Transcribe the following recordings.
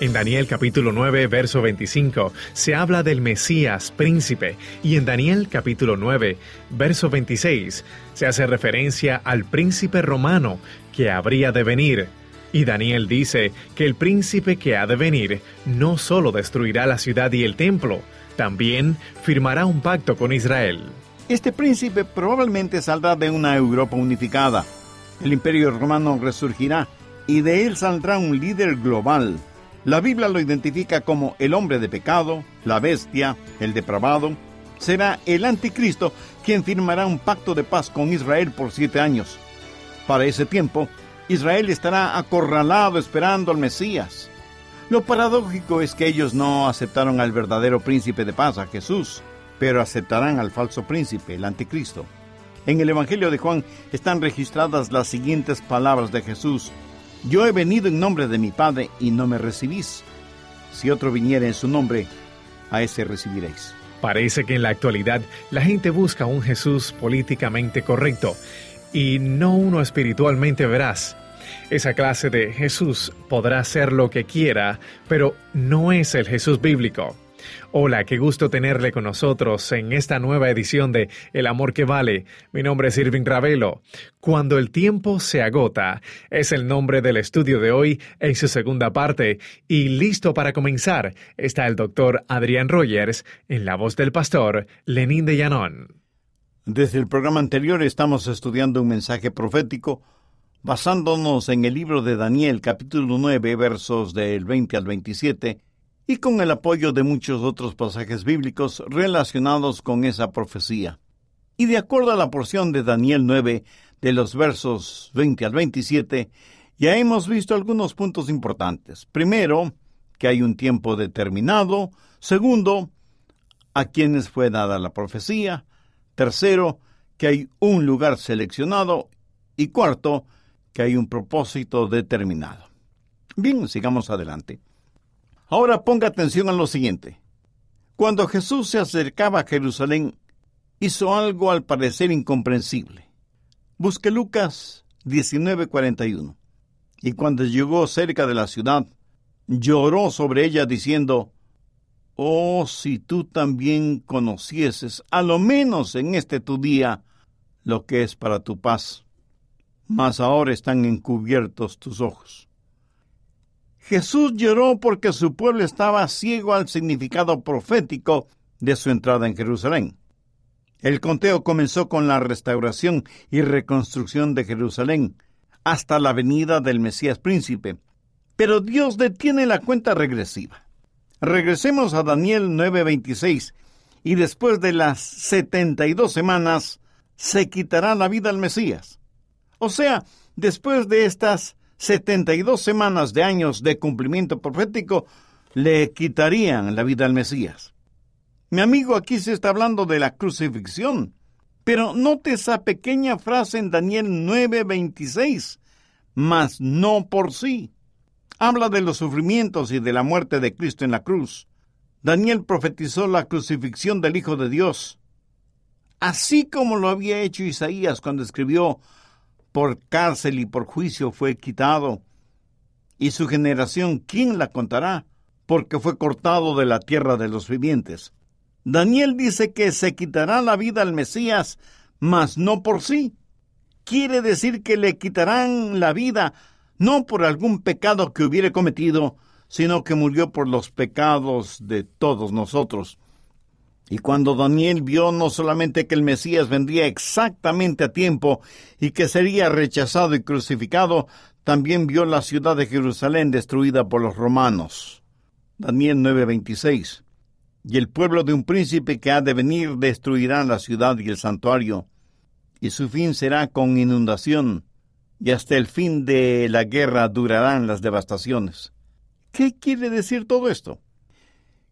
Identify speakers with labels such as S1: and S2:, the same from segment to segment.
S1: En Daniel capítulo 9, verso 25, se habla del Mesías príncipe y en Daniel capítulo 9, verso 26, se hace referencia al príncipe romano que habría de venir. Y Daniel dice que el príncipe que ha de venir no solo destruirá la ciudad y el templo, también firmará un pacto con Israel.
S2: Este príncipe probablemente saldrá de una Europa unificada. El imperio romano resurgirá y de él saldrá un líder global la Biblia lo identifica como el hombre de pecado, la bestia, el depravado. Será el anticristo quien firmará un pacto de paz con Israel por siete años. Para ese tiempo, Israel estará acorralado esperando al Mesías. Lo paradójico es que ellos no aceptaron al verdadero príncipe de paz, a Jesús, pero aceptarán al falso príncipe, el anticristo. En el Evangelio de Juan están registradas las siguientes palabras de Jesús yo he venido en nombre de mi Padre y no me recibís. Si otro viniera en su nombre, a ese recibiréis.
S1: Parece que en la actualidad la gente busca un Jesús políticamente correcto y no uno espiritualmente veraz. Esa clase de Jesús podrá hacer lo que quiera, pero no es el Jesús bíblico. Hola, qué gusto tenerle con nosotros en esta nueva edición de El Amor que Vale. Mi nombre es Irving Ravelo. Cuando el tiempo se agota es el nombre del estudio de hoy en su segunda parte y listo para comenzar está el doctor Adrián Rogers en la voz del pastor Lenín de Llanón.
S2: Desde el programa anterior estamos estudiando un mensaje profético basándonos en el libro de Daniel capítulo 9 versos del 20 al 27 y con el apoyo de muchos otros pasajes bíblicos relacionados con esa profecía. Y de acuerdo a la porción de Daniel 9, de los versos 20 al 27, ya hemos visto algunos puntos importantes. Primero, que hay un tiempo determinado. Segundo, a quienes fue dada la profecía. Tercero, que hay un lugar seleccionado. Y cuarto, que hay un propósito determinado. Bien, sigamos adelante. Ahora ponga atención a lo siguiente. Cuando Jesús se acercaba a Jerusalén, hizo algo al parecer incomprensible. Busque Lucas 19:41. Y cuando llegó cerca de la ciudad, lloró sobre ella diciendo, Oh, si tú también conocieses, a lo menos en este tu día, lo que es para tu paz. Mas ahora están encubiertos tus ojos. Jesús lloró porque su pueblo estaba ciego al significado profético de su entrada en Jerusalén. El conteo comenzó con la restauración y reconstrucción de Jerusalén hasta la venida del Mesías príncipe, pero Dios detiene la cuenta regresiva. Regresemos a Daniel 9:26 y después de las 72 semanas se quitará la vida al Mesías. O sea, después de estas 72 semanas de años de cumplimiento profético le quitarían la vida al Mesías. Mi amigo, aquí se está hablando de la crucifixión, pero note esa pequeña frase en Daniel 9:26, mas no por sí. Habla de los sufrimientos y de la muerte de Cristo en la cruz. Daniel profetizó la crucifixión del Hijo de Dios, así como lo había hecho Isaías cuando escribió por cárcel y por juicio fue quitado. Y su generación, ¿quién la contará? Porque fue cortado de la tierra de los vivientes. Daniel dice que se quitará la vida al Mesías, mas no por sí. Quiere decir que le quitarán la vida no por algún pecado que hubiere cometido, sino que murió por los pecados de todos nosotros. Y cuando Daniel vio no solamente que el Mesías vendría exactamente a tiempo y que sería rechazado y crucificado, también vio la ciudad de Jerusalén destruida por los romanos. Daniel 9:26. Y el pueblo de un príncipe que ha de venir destruirá la ciudad y el santuario, y su fin será con inundación, y hasta el fin de la guerra durarán las devastaciones. ¿Qué quiere decir todo esto?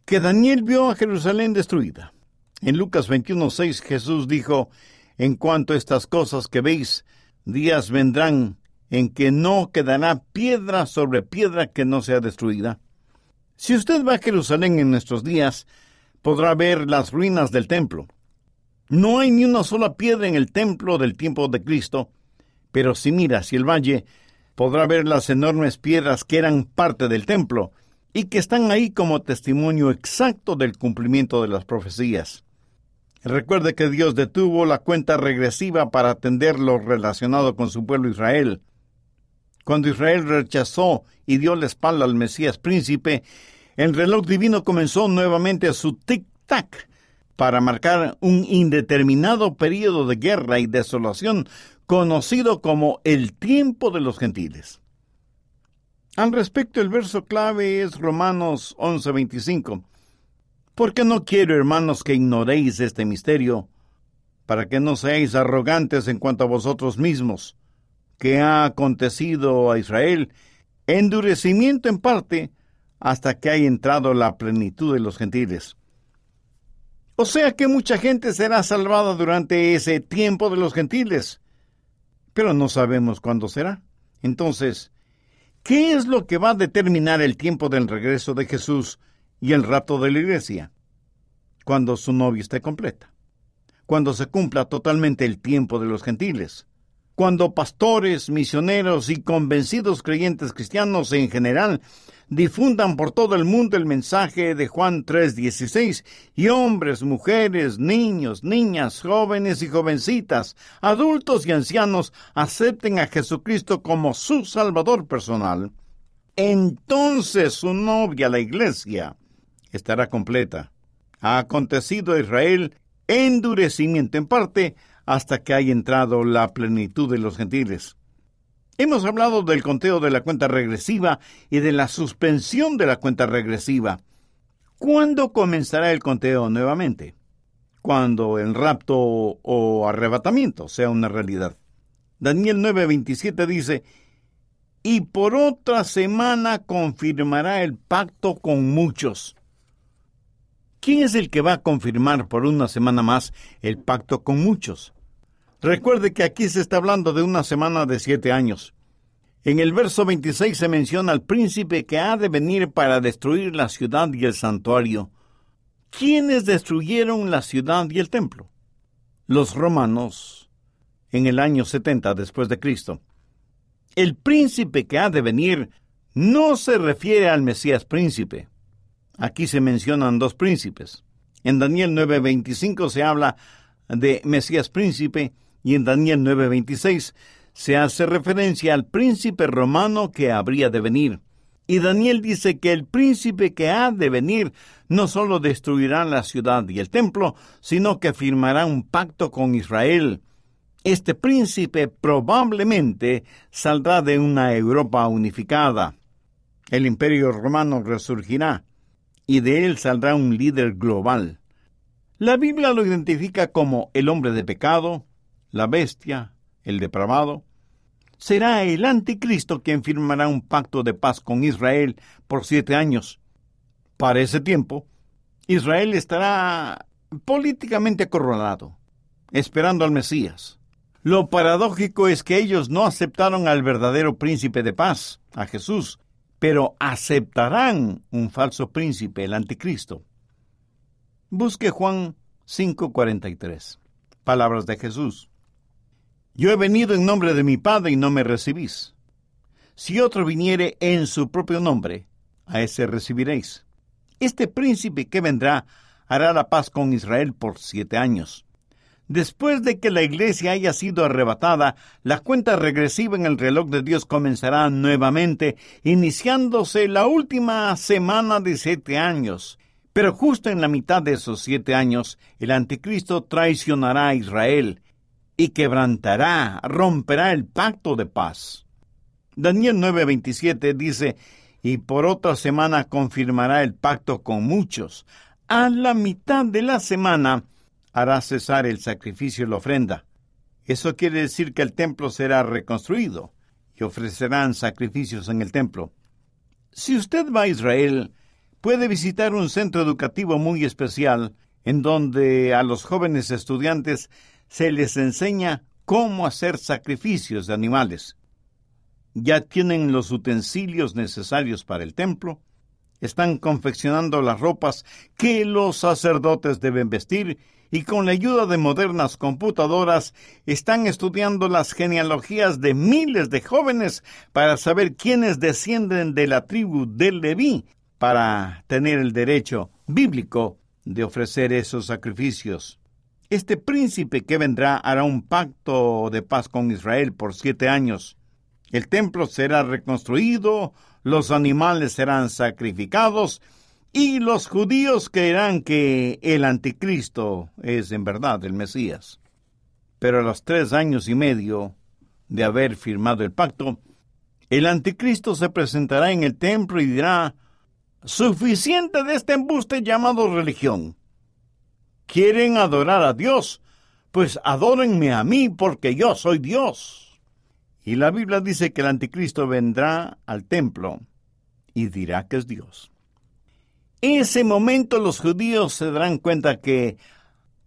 S2: Que Daniel vio a Jerusalén destruida. En Lucas 21.6 Jesús dijo, En cuanto a estas cosas que veis, días vendrán en que no quedará piedra sobre piedra que no sea destruida. Si usted va a Jerusalén en nuestros días, podrá ver las ruinas del templo. No hay ni una sola piedra en el templo del tiempo de Cristo, pero si mira hacia el valle, podrá ver las enormes piedras que eran parte del templo, y que están ahí como testimonio exacto del cumplimiento de las profecías. Recuerde que Dios detuvo la cuenta regresiva para atender lo relacionado con su pueblo Israel. Cuando Israel rechazó y dio la espalda al Mesías príncipe, el reloj divino comenzó nuevamente su tic-tac para marcar un indeterminado periodo de guerra y desolación conocido como el tiempo de los gentiles. Al respecto, el verso clave es Romanos 11:25. Porque no quiero, hermanos, que ignoréis este misterio, para que no seáis arrogantes en cuanto a vosotros mismos, que ha acontecido a Israel endurecimiento en parte hasta que haya entrado la plenitud de los gentiles. O sea que mucha gente será salvada durante ese tiempo de los gentiles, pero no sabemos cuándo será. Entonces, ¿qué es lo que va a determinar el tiempo del regreso de Jesús y el rato de la iglesia? Cuando su novia esté completa, cuando se cumpla totalmente el tiempo de los gentiles, cuando pastores, misioneros y convencidos creyentes cristianos en general difundan por todo el mundo el mensaje de Juan 3:16 y hombres, mujeres, niños, niñas, jóvenes y jovencitas, adultos y ancianos acepten a Jesucristo como su Salvador personal, entonces su novia, la iglesia, estará completa. Ha acontecido a Israel endurecimiento en parte hasta que haya entrado la plenitud de los gentiles. Hemos hablado del conteo de la cuenta regresiva y de la suspensión de la cuenta regresiva. ¿Cuándo comenzará el conteo nuevamente? Cuando el rapto o arrebatamiento sea una realidad. Daniel 9:27 dice, y por otra semana confirmará el pacto con muchos. ¿Quién es el que va a confirmar por una semana más el pacto con muchos? Recuerde que aquí se está hablando de una semana de siete años. En el verso 26 se menciona al príncipe que ha de venir para destruir la ciudad y el santuario. ¿Quiénes destruyeron la ciudad y el templo? Los romanos en el año 70 después de Cristo. El príncipe que ha de venir no se refiere al Mesías príncipe. Aquí se mencionan dos príncipes. En Daniel 9:25 se habla de Mesías príncipe y en Daniel 9:26 se hace referencia al príncipe romano que habría de venir. Y Daniel dice que el príncipe que ha de venir no solo destruirá la ciudad y el templo, sino que firmará un pacto con Israel. Este príncipe probablemente saldrá de una Europa unificada. El imperio romano resurgirá y de él saldrá un líder global. La Biblia lo identifica como el hombre de pecado, la bestia, el depravado, será el anticristo quien firmará un pacto de paz con Israel por siete años. Para ese tiempo, Israel estará políticamente acorralado, esperando al Mesías. Lo paradójico es que ellos no aceptaron al verdadero príncipe de paz, a Jesús, pero aceptarán un falso príncipe, el anticristo. Busque Juan 5:43. Palabras de Jesús. Yo he venido en nombre de mi Padre y no me recibís. Si otro viniere en su propio nombre, a ese recibiréis. Este príncipe que vendrá hará la paz con Israel por siete años. Después de que la iglesia haya sido arrebatada, la cuenta regresiva en el reloj de Dios comenzará nuevamente, iniciándose la última semana de siete años. Pero justo en la mitad de esos siete años, el anticristo traicionará a Israel y quebrantará, romperá el pacto de paz. Daniel 9:27 dice, y por otra semana confirmará el pacto con muchos. A la mitad de la semana hará cesar el sacrificio y la ofrenda. Eso quiere decir que el templo será reconstruido y ofrecerán sacrificios en el templo. Si usted va a Israel, puede visitar un centro educativo muy especial en donde a los jóvenes estudiantes se les enseña cómo hacer sacrificios de animales. Ya tienen los utensilios necesarios para el templo, están confeccionando las ropas que los sacerdotes deben vestir y con la ayuda de modernas computadoras están estudiando las genealogías de miles de jóvenes para saber quiénes descienden de la tribu de Leví, para tener el derecho bíblico de ofrecer esos sacrificios. Este príncipe que vendrá hará un pacto de paz con Israel por siete años. El templo será reconstruido, los animales serán sacrificados y los judíos creerán que el anticristo es en verdad el Mesías. Pero a los tres años y medio de haber firmado el pacto, el anticristo se presentará en el templo y dirá, suficiente de este embuste llamado religión. ¿Quieren adorar a Dios? Pues adórenme a mí porque yo soy Dios. Y la Biblia dice que el anticristo vendrá al templo y dirá que es Dios. En ese momento los judíos se darán cuenta que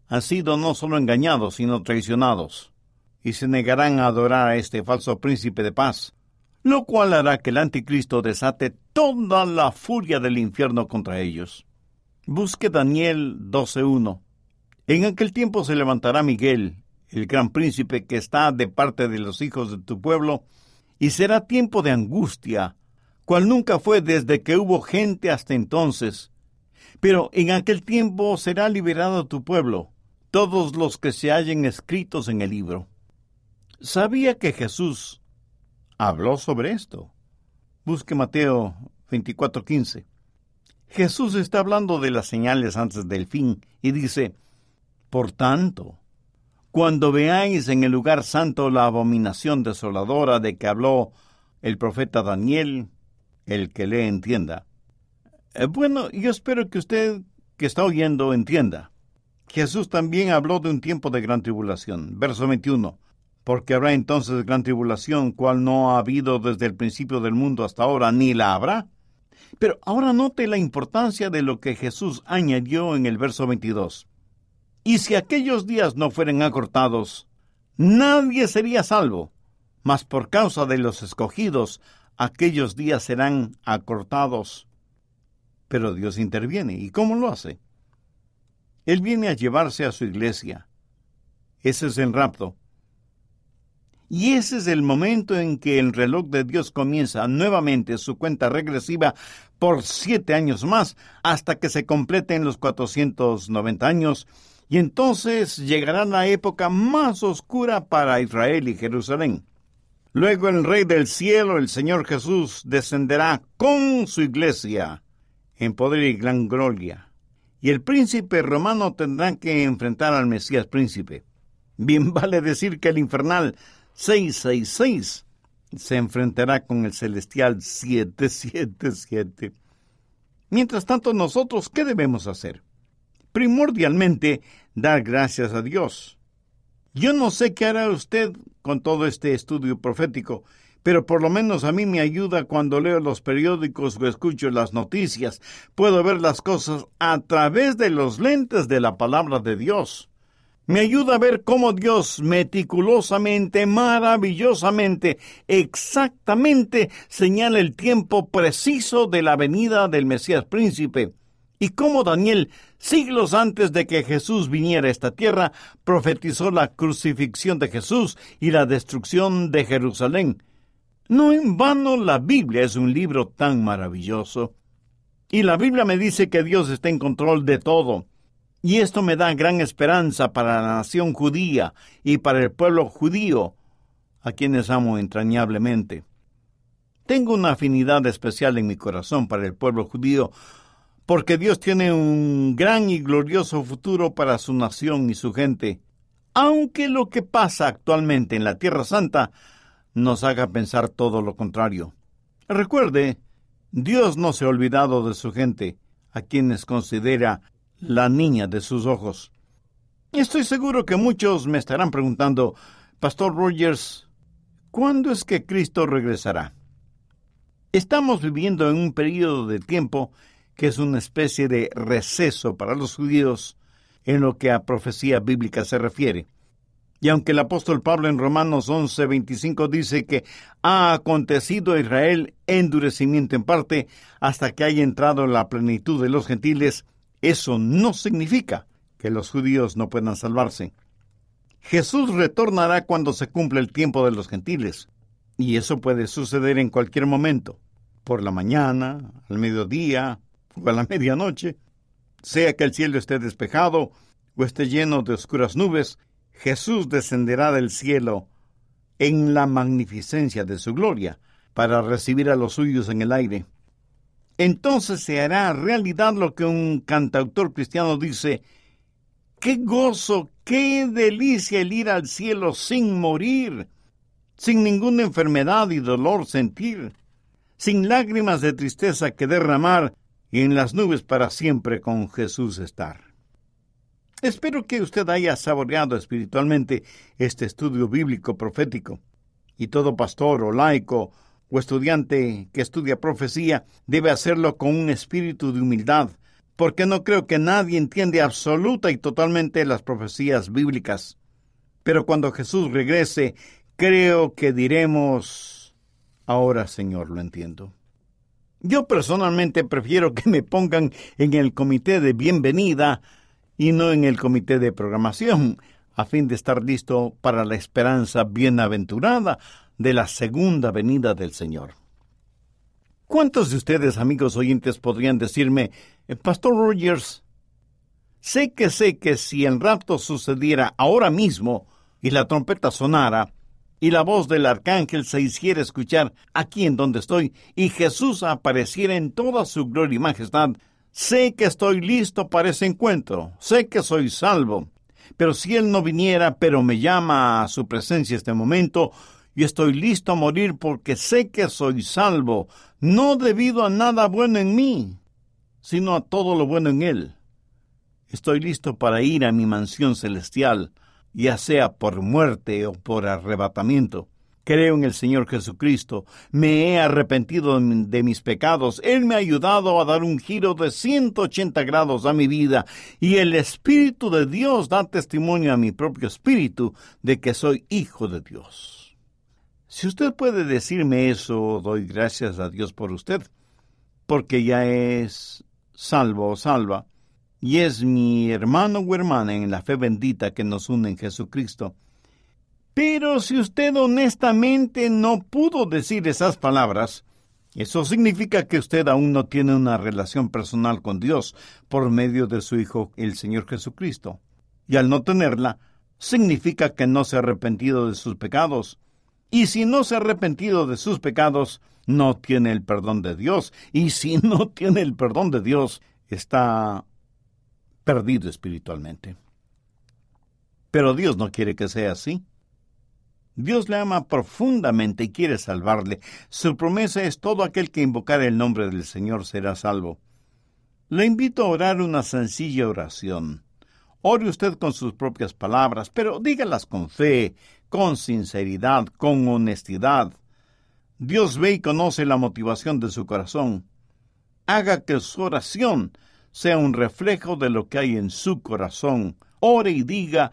S2: han sido no solo engañados, sino traicionados, y se negarán a adorar a este falso príncipe de paz, lo cual hará que el anticristo desate toda la furia del infierno contra ellos. Busque Daniel 12.1. En aquel tiempo se levantará Miguel, el gran príncipe que está de parte de los hijos de tu pueblo, y será tiempo de angustia, cual nunca fue desde que hubo gente hasta entonces. Pero en aquel tiempo será liberado tu pueblo, todos los que se hallen escritos en el libro. Sabía que Jesús habló sobre esto. Busque Mateo 24:15. Jesús está hablando de las señales antes del fin y dice, Por tanto, cuando veáis en el lugar santo la abominación desoladora de que habló el profeta Daniel, el que le entienda. Eh, bueno, yo espero que usted que está oyendo entienda. Jesús también habló de un tiempo de gran tribulación. Verso 21 porque habrá entonces gran tribulación, cual no ha habido desde el principio del mundo hasta ahora, ni la habrá. Pero ahora note la importancia de lo que Jesús añadió en el verso 22. Y si aquellos días no fueren acortados, nadie sería salvo, mas por causa de los escogidos, aquellos días serán acortados. Pero Dios interviene. ¿Y cómo lo hace? Él viene a llevarse a su iglesia. Ese es el rapto. Y ese es el momento en que el reloj de Dios comienza nuevamente su cuenta regresiva por siete años más, hasta que se completen los 490 años, y entonces llegará la época más oscura para Israel y Jerusalén. Luego el Rey del Cielo, el Señor Jesús, descenderá con su iglesia en poder y gran gloria. Y el príncipe romano tendrá que enfrentar al Mesías príncipe. Bien vale decir que el infernal 666 se enfrentará con el celestial 777. Mientras tanto, nosotros, ¿qué debemos hacer? Primordialmente, dar gracias a Dios. Yo no sé qué hará usted con todo este estudio profético, pero por lo menos a mí me ayuda cuando leo los periódicos o escucho las noticias. Puedo ver las cosas a través de los lentes de la palabra de Dios me ayuda a ver cómo Dios meticulosamente, maravillosamente, exactamente señala el tiempo preciso de la venida del Mesías príncipe, y cómo Daniel, siglos antes de que Jesús viniera a esta tierra, profetizó la crucifixión de Jesús y la destrucción de Jerusalén. No en vano la Biblia es un libro tan maravilloso. Y la Biblia me dice que Dios está en control de todo y esto me da gran esperanza para la nación judía y para el pueblo judío, a quienes amo entrañablemente. Tengo una afinidad especial en mi corazón para el pueblo judío, porque Dios tiene un gran y glorioso futuro para su nación y su gente, aunque lo que pasa actualmente en la Tierra Santa nos haga pensar todo lo contrario. Recuerde, Dios no se ha olvidado de su gente, a quienes considera la niña de sus ojos. Estoy seguro que muchos me estarán preguntando, Pastor Rogers, ¿cuándo es que Cristo regresará? Estamos viviendo en un periodo de tiempo que es una especie de receso para los judíos en lo que a profecía bíblica se refiere. Y aunque el apóstol Pablo en Romanos 11:25 dice que ha acontecido a Israel endurecimiento en parte hasta que haya entrado en la plenitud de los gentiles, eso no significa que los judíos no puedan salvarse. Jesús retornará cuando se cumpla el tiempo de los gentiles, y eso puede suceder en cualquier momento. por la mañana, al mediodía o a la medianoche, sea que el cielo esté despejado o esté lleno de oscuras nubes, Jesús descenderá del cielo en la magnificencia de su gloria para recibir a los suyos en el aire. Entonces se hará realidad lo que un cantautor cristiano dice, qué gozo, qué delicia el ir al cielo sin morir, sin ninguna enfermedad y dolor sentir, sin lágrimas de tristeza que derramar y en las nubes para siempre con Jesús estar. Espero que usted haya saboreado espiritualmente este estudio bíblico profético, y todo pastor o laico o estudiante que estudia profecía debe hacerlo con un espíritu de humildad, porque no creo que nadie entiende absoluta y totalmente las profecías bíblicas. Pero cuando Jesús regrese, creo que diremos, ahora Señor, lo entiendo. Yo personalmente prefiero que me pongan en el comité de bienvenida y no en el comité de programación, a fin de estar listo para la esperanza bienaventurada de la segunda venida del Señor. ¿Cuántos de ustedes, amigos oyentes, podrían decirme, eh, Pastor Rogers, sé que sé que si el rapto sucediera ahora mismo y la trompeta sonara, y la voz del arcángel se hiciera escuchar aquí en donde estoy, y Jesús apareciera en toda su gloria y majestad, sé que estoy listo para ese encuentro, sé que soy salvo. Pero si Él no viniera, pero me llama a su presencia este momento, y estoy listo a morir porque sé que soy salvo, no debido a nada bueno en mí, sino a todo lo bueno en Él. Estoy listo para ir a mi mansión celestial, ya sea por muerte o por arrebatamiento. Creo en el Señor Jesucristo, me he arrepentido de mis pecados, Él me ha ayudado a dar un giro de 180 grados a mi vida y el Espíritu de Dios da testimonio a mi propio espíritu de que soy hijo de Dios. Si usted puede decirme eso, doy gracias a Dios por usted, porque ya es salvo o salva, y es mi hermano o hermana en la fe bendita que nos une en Jesucristo. Pero si usted honestamente no pudo decir esas palabras, eso significa que usted aún no tiene una relación personal con Dios por medio de su Hijo, el Señor Jesucristo. Y al no tenerla, significa que no se ha arrepentido de sus pecados y si no se ha arrepentido de sus pecados, no tiene el perdón de Dios. Y si no tiene el perdón de Dios, está perdido espiritualmente. Pero Dios no quiere que sea así. Dios le ama profundamente y quiere salvarle. Su promesa es todo aquel que invocar el nombre del Señor será salvo. Le invito a orar una sencilla oración. Ore usted con sus propias palabras, pero dígalas con fe, con sinceridad, con honestidad. Dios ve y conoce la motivación de su corazón. Haga que su oración sea un reflejo de lo que hay en su corazón. Ore y diga,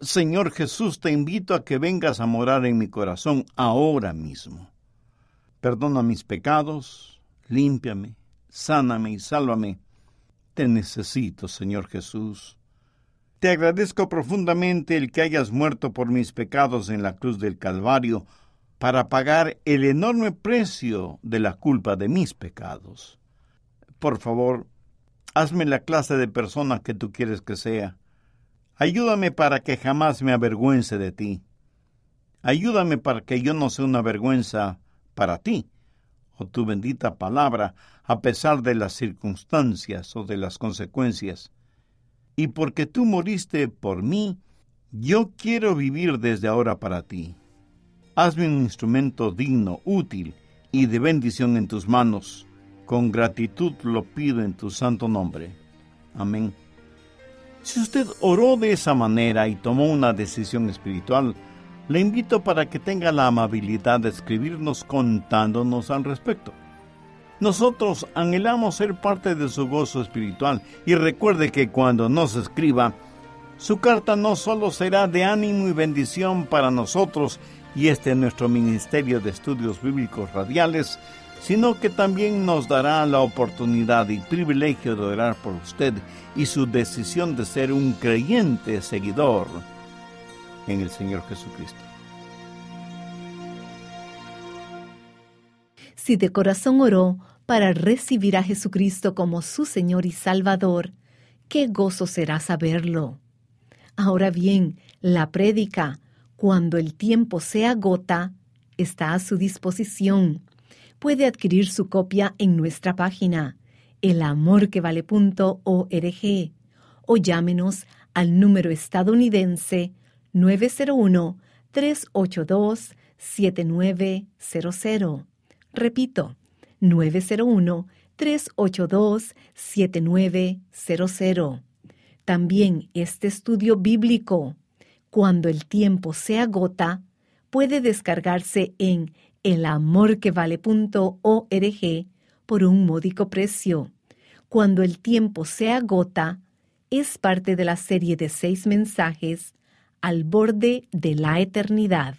S2: Señor Jesús, te invito a que vengas a morar en mi corazón ahora mismo. Perdona mis pecados, límpiame, sáname y sálvame. Te necesito, Señor Jesús. Te agradezco profundamente el que hayas muerto por mis pecados en la cruz del Calvario para pagar el enorme precio de la culpa de mis pecados. Por favor, hazme la clase de persona que tú quieres que sea. Ayúdame para que jamás me avergüence de ti. Ayúdame para que yo no sea una vergüenza para ti, o tu bendita palabra, a pesar de las circunstancias o de las consecuencias y porque tú moriste por mí, yo quiero vivir desde ahora para ti. Hazme un instrumento digno, útil y de bendición en tus manos. Con gratitud lo pido en tu santo nombre. Amén. Si usted oró de esa manera y tomó una decisión espiritual, le invito para que tenga la amabilidad de escribirnos contándonos al respecto. Nosotros anhelamos ser parte de su gozo espiritual y recuerde que cuando nos escriba, su carta no solo será de ánimo y bendición para nosotros y este nuestro Ministerio de Estudios Bíblicos Radiales, sino que también nos dará la oportunidad y privilegio de orar por usted y su decisión de ser un creyente seguidor en el Señor Jesucristo.
S3: Si de corazón oró para recibir a Jesucristo como su Señor y Salvador, qué gozo será saberlo. Ahora bien, la prédica, cuando el tiempo se agota, está a su disposición. Puede adquirir su copia en nuestra página elamorquevale.org o llámenos al número estadounidense 901-382-7900. Repito, 901-382-7900. También este estudio bíblico, cuando el tiempo se agota, puede descargarse en elamorquevale.org por un módico precio. Cuando el tiempo se agota, es parte de la serie de seis mensajes al borde de la eternidad.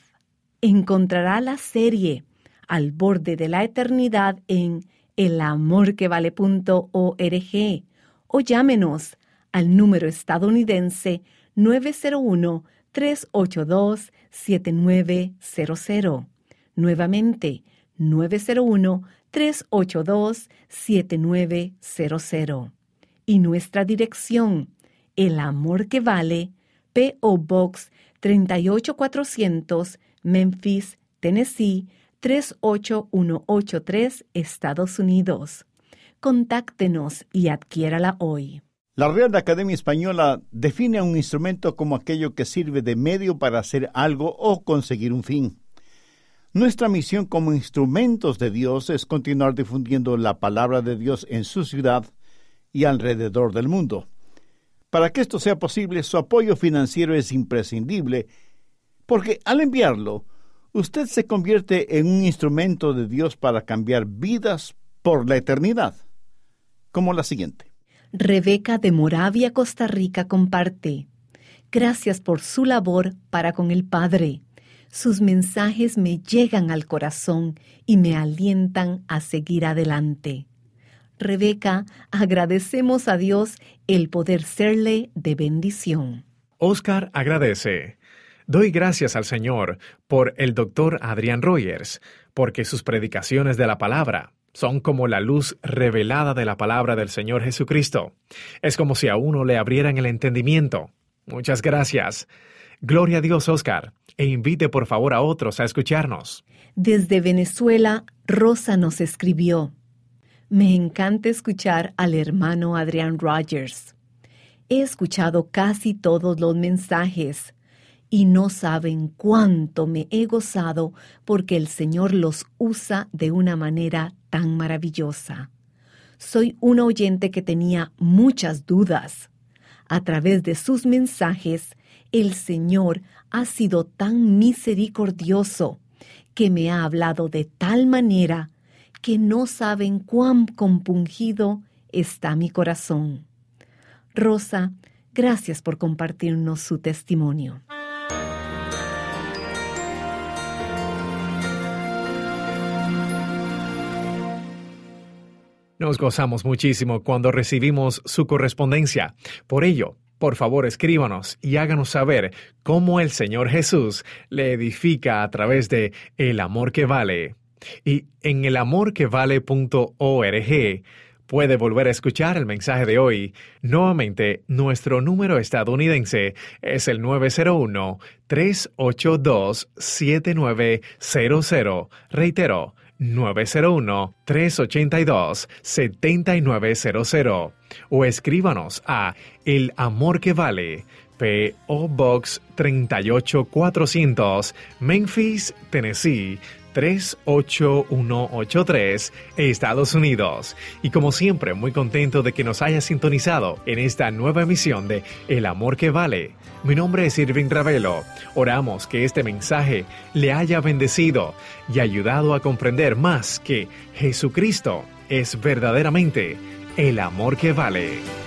S3: Encontrará la serie al borde de la eternidad en elamorquevale.org o llámenos al número estadounidense 901-382-7900. Nuevamente, 901-382-7900. Y nuestra dirección, El Amor que Vale, P.O. Box 38400, Memphis, Tennessee 38183, Estados Unidos. Contáctenos y adquiérala hoy.
S2: La Real Academia Española define a un instrumento como aquello que sirve de medio para hacer algo o conseguir un fin. Nuestra misión como instrumentos de Dios es continuar difundiendo la palabra de Dios en su ciudad y alrededor del mundo. Para que esto sea posible, su apoyo financiero es imprescindible, porque al enviarlo, usted se convierte en un instrumento de Dios para cambiar vidas por la eternidad, como la siguiente.
S3: Rebeca de Moravia, Costa Rica, comparte. Gracias por su labor para con el Padre. Sus mensajes me llegan al corazón y me alientan a seguir adelante. Rebeca, agradecemos a Dios el poder serle de bendición.
S1: Oscar agradece. Doy gracias al Señor por el doctor Adrián Rogers, porque sus predicaciones de la palabra son como la luz revelada de la palabra del Señor Jesucristo. Es como si a uno le abrieran el entendimiento. Muchas gracias. Gloria a Dios, Oscar, e invite por favor a otros a escucharnos.
S3: Desde Venezuela, Rosa nos escribió. Me encanta escuchar al hermano Adrián Rogers. He escuchado casi todos los mensajes y no saben cuánto me he gozado porque el Señor los usa de una manera tan maravillosa. Soy un oyente que tenía muchas dudas. A través de sus mensajes, el Señor ha sido tan misericordioso que me ha hablado de tal manera que no saben cuán compungido está mi corazón. Rosa, gracias por compartirnos su testimonio.
S1: Nos gozamos muchísimo cuando recibimos su correspondencia. Por ello, por favor escríbanos y háganos saber cómo el Señor Jesús le edifica a través de El Amor que Vale. Y en elamorquevale.org puede volver a escuchar el mensaje de hoy. Nuevamente, nuestro número estadounidense es el 901-382-7900. Reitero, 901-382-7900 o escríbanos a El Amor que Vale, P.O. Box 38400, Memphis, Tennessee 38183, Estados Unidos. Y como siempre, muy contento de que nos haya sintonizado en esta nueva emisión de El Amor que Vale. Mi nombre es Irving Ravelo. Oramos que este mensaje le haya bendecido y ayudado a comprender más que Jesucristo es verdaderamente el amor que vale.